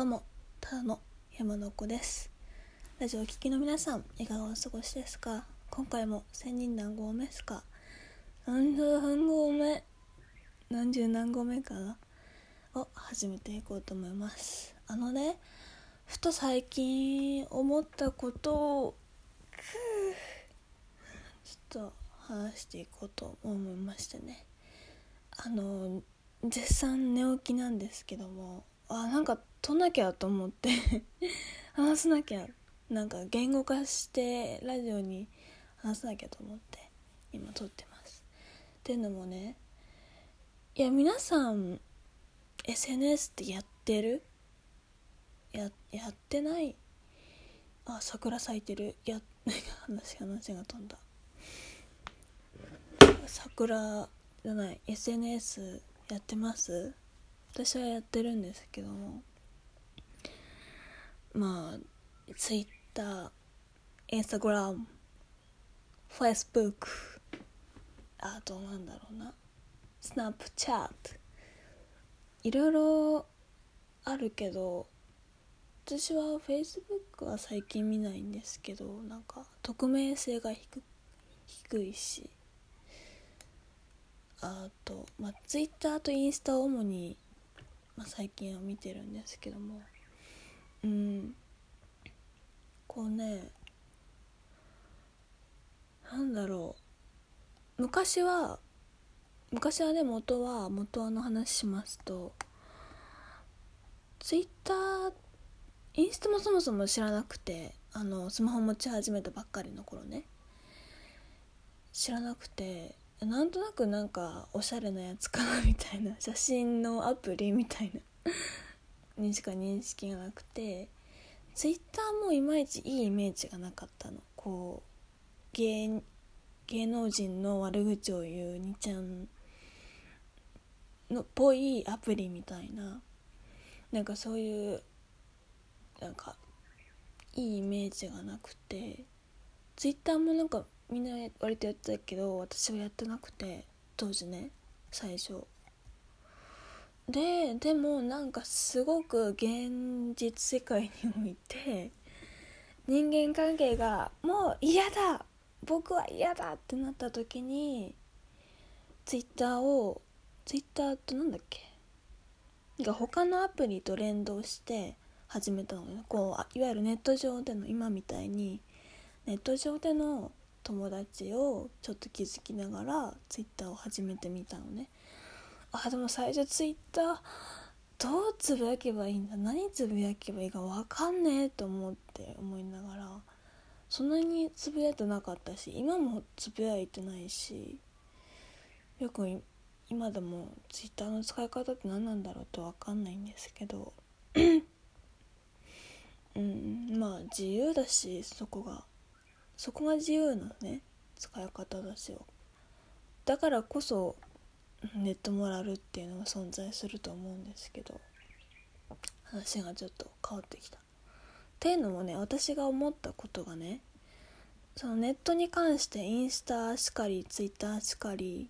どうもただの山の子です。ラジオを聴きの皆さんいかがお過ごしですか？今回も千人何合目ですか？何十何合目？何十何合目かなを始めていこうと思います。あのねふと最近思ったことをちょっと話していこうと思いましてね。あの絶賛寝起きなんですけどもあなんか撮んなきゃと思って。話さなきゃ。なんか言語化してラジオに話さなきゃと思って。今撮ってます。っていうのもねいや皆さん SNS ってやってる？ややってない？あ桜咲いてる。や 話話が飛んだ。桜じゃない。SNS やってます？私はやってるんですけども。まあ Twitter、Instagram、Facebook あとなんだろうな。Snapchat いろいろあるけど私は Facebook は最近見ないんですけどなんか匿名性が低低いし。あと、まあ、Twitter とインスタを主にまあ、最近は見てるんですけども。うん。こうねなんだろう。昔は昔はね元は元はの話しますとツイッターインスタもそもそも知らなくてあのスマホ持ち始めたばっかりの頃ね。知らなくてなんとなくなんかおしゃれなやつかなみたいな。写真のアプリみたいな。にしか認識がなくてツイッターもいまいちいいイメージがなかったの。こう芸芸能人の悪口を言うにちゃんのっぽいアプリみたいななんかそういうなんかいいイメージがなくてツイッターもなんかみんな割とやってたけど私はやってなくて当時ね最初。ででもなんかすごく現実世界において人間関係がもう嫌だ僕は嫌だってなった時にツイッターをツイッターとなんだっけ？が他のアプリと連動して始めたのねこういわゆるネット上での今みたいにネット上での友達をちょっと気づきながらツイッターを始めてみたのね。あでも最初ツイッターどうつぶやけばいいんだ？何つぶやけばいいか分かんねえと思って思いながらそんなにつぶやいてなかったし今もつぶやいてないしよく今でもツイッターの使い方って何なんだろうと分かんないんですけどうんまあ自由だしそこが。そこが自由なね使い方だしよだからこそネットモラルっていうのが存在すると思うんですけど話がちょっと変わってきた。っていうのもね私が思ったことがねそのネットに関してインスタしかりツイッターしかり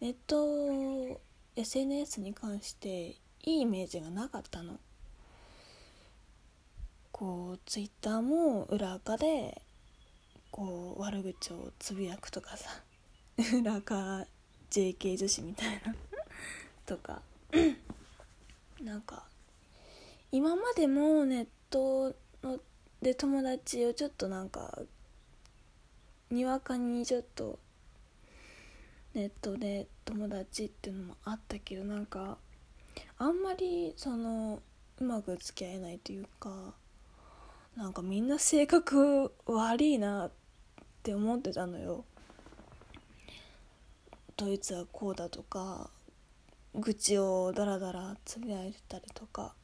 ネット SNS に関していいイメージがなかったの。こうツイッターも裏垢でこう悪口をつぶやくとかさ 裏か JK 女子みたいな。とか。なんか今までもネットので友達をちょっとなんかにわかにちょっとネットで友達っていうのもあったけどなんかあんまりそのうまく付き合えないというかなんかみんな性格悪いなって思ってたのよ。ドイツはこうだとか愚痴をダラダラつぶやいてたりとか。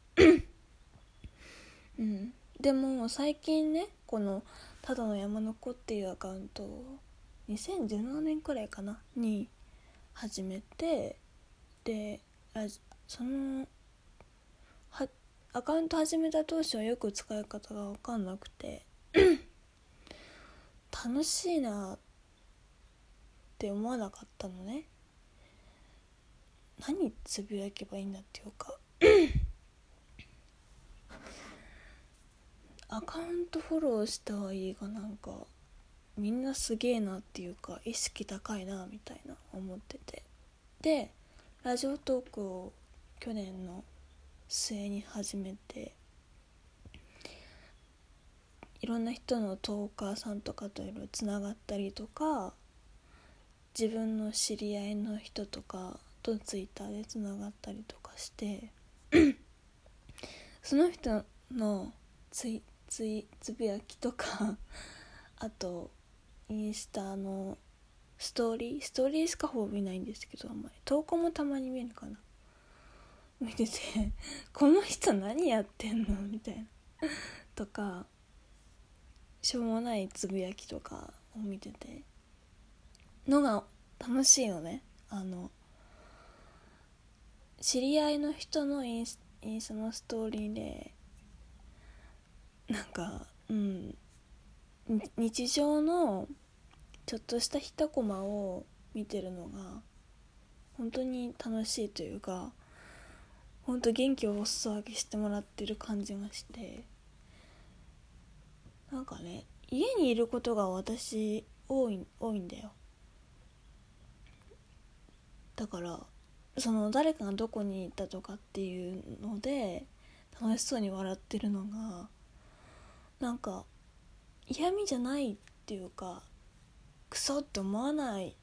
うん。でも最近ねこの「ただの山の子」っていうアカウントを2017年くらいかなに始めてでそのはアカウント始めた当初はよく使い方が分かんなくて楽しいなってって思わなかったのね。何つぶやけばいいんだっていうか。アカウントフォローしたはいいがなんか。みんなすげえなっていうか意識高いなみたいな思ってて。でラジオトークを去年の末に始めていろんな人のトーカーさんとかといろいろつながったりとか自分の知り合いの人とかとツイッターでつながったりとかして その人のツイツイつぶやきとか あとインスタのストーリーストーリーしかほぼ見ないんですけどあんまり。投稿もたまに見えるかな。見てて この人何やってんのみたいな。とかしょうもないつぶやきとかを見てて。のが楽しいのね。あの知り合いの人のインスインスタのストーリーでなんかうん日常のちょっとした一コマを見てるのが本当に楽しいというか本当元気をお裾分けしてもらってる感じがしてなんかね家にいることが私多い多いんだよ。だからその誰かがどこに行ったとかっていうので楽しそうに笑ってるのがなんか嫌味じゃないっていうかクソって思わない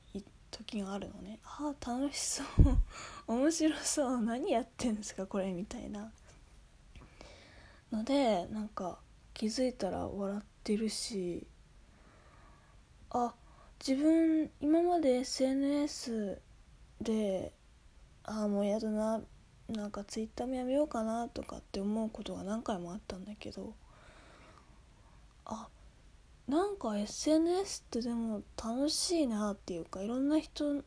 時があるのね。ああ楽しそう。面白そう。何やってんですかこれみたいな。のでなんか気づいたら笑ってるしあ自分今まで SNS でああもうやだななんかツイッターもやめようかなとかって思うことが何回もあったんだけどあなんか SNS ってでも楽しいなっていうかいろんな人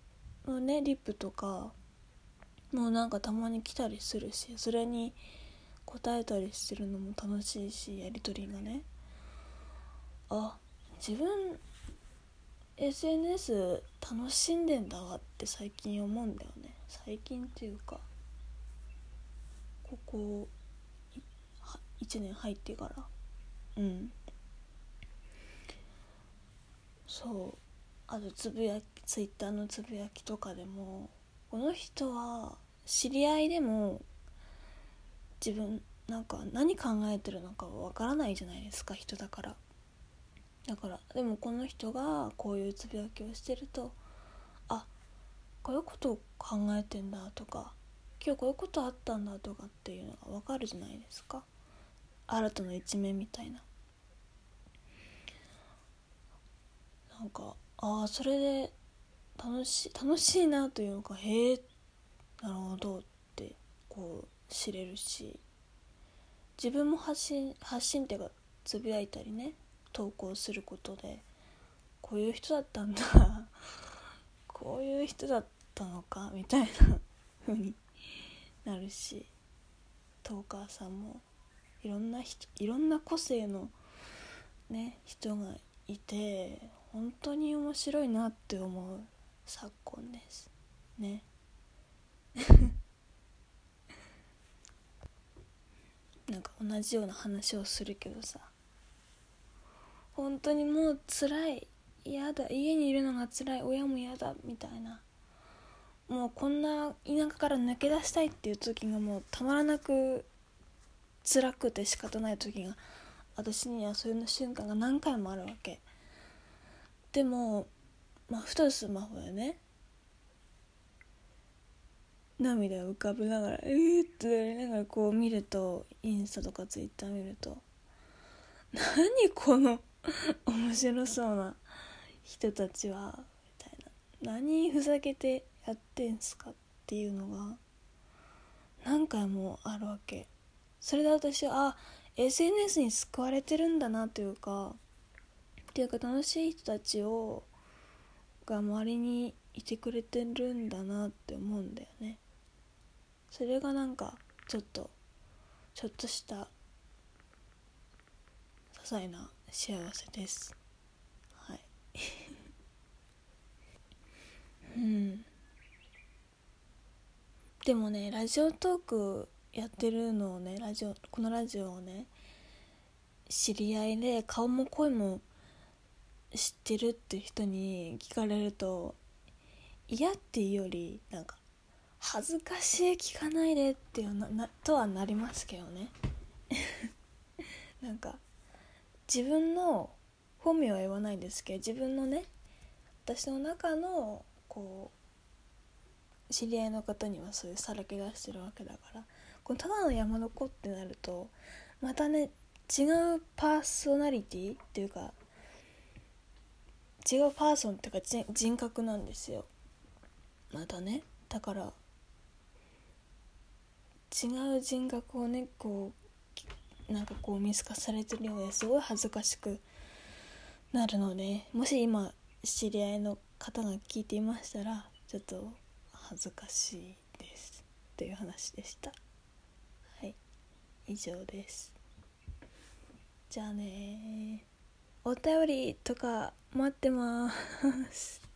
のねリップとかもうなんかたまに来たりするしそれに答えたりしてるのも楽しいしやり取りがね。あ自分 SNS 楽しんでんだわって最近思うんだよね。最近っていうかここ1年入ってから。うん。そう。あとつぶやきツイッターのつぶやきとかでもこの人は知り合いでも自分なんか何考えてるのかわからないじゃないですか人だから。だからでもこの人がこういうつぶやきをしてるとあこういうことを考えてんだとか今日こういうことあったんだとかっていうのが分かるじゃないですか。新たな一面みたいな。なんかああそれで楽しい楽しいなというかへえなるほどってこう知れるし自分も発信発信っていうかつぶやいたりね投稿することでこういう人だったんだ。こういう人だったのかみたいな風になるしトーカーさんもいろんな人いろんな個性のね人がいて本当に面白いなって思う昨今です。ね。なんか同じような話をするけどさ。本当にもう辛い嫌だ家にいるのが辛い親も嫌だみたいな。もうこんな田舎から抜け出したいっていう時がもうたまらなく辛くて仕方ない時が私にはそういう瞬間が何回もあるわけ。でもまあふとスマホでね。涙を浮かべながらえーってなりながらこう見るとインスタとかツイッター見ると何この 面白そうな人たちはみたいな。何ふざけてやってんすかっていうのが何回もあるわけ。それで私はあ SNS に救われてるんだなというかっていうか楽しい人たちをが周りにいてくれてるんだなって思うんだよね。それがなんかちょっとちょっとした些細な幸せです。はい。うん。でもねラジオトークやってるのをねラジオこのラジオをね知り合いで顔も声も知ってるって人に聞かれると嫌っていうよりなんか恥ずかしい聞かないでっていうななとはなりますけどね。なんか自分の本名は言わないですけど自分のね私の中のこう知り合いの方にはそういうさらけ出してるわけだからこのただの山の子ってなるとまたね違うパーソナリティっていうか違うパーソンっていうか人格なんですよ。またねだから違う人格をねこうなんかこう見透かされてるようですごい恥ずかしくなるのでもし今知り合いの方が聞いていましたらちょっと恥ずかしいですという話でした。はい以上です。じゃあねお便りとか待ってます。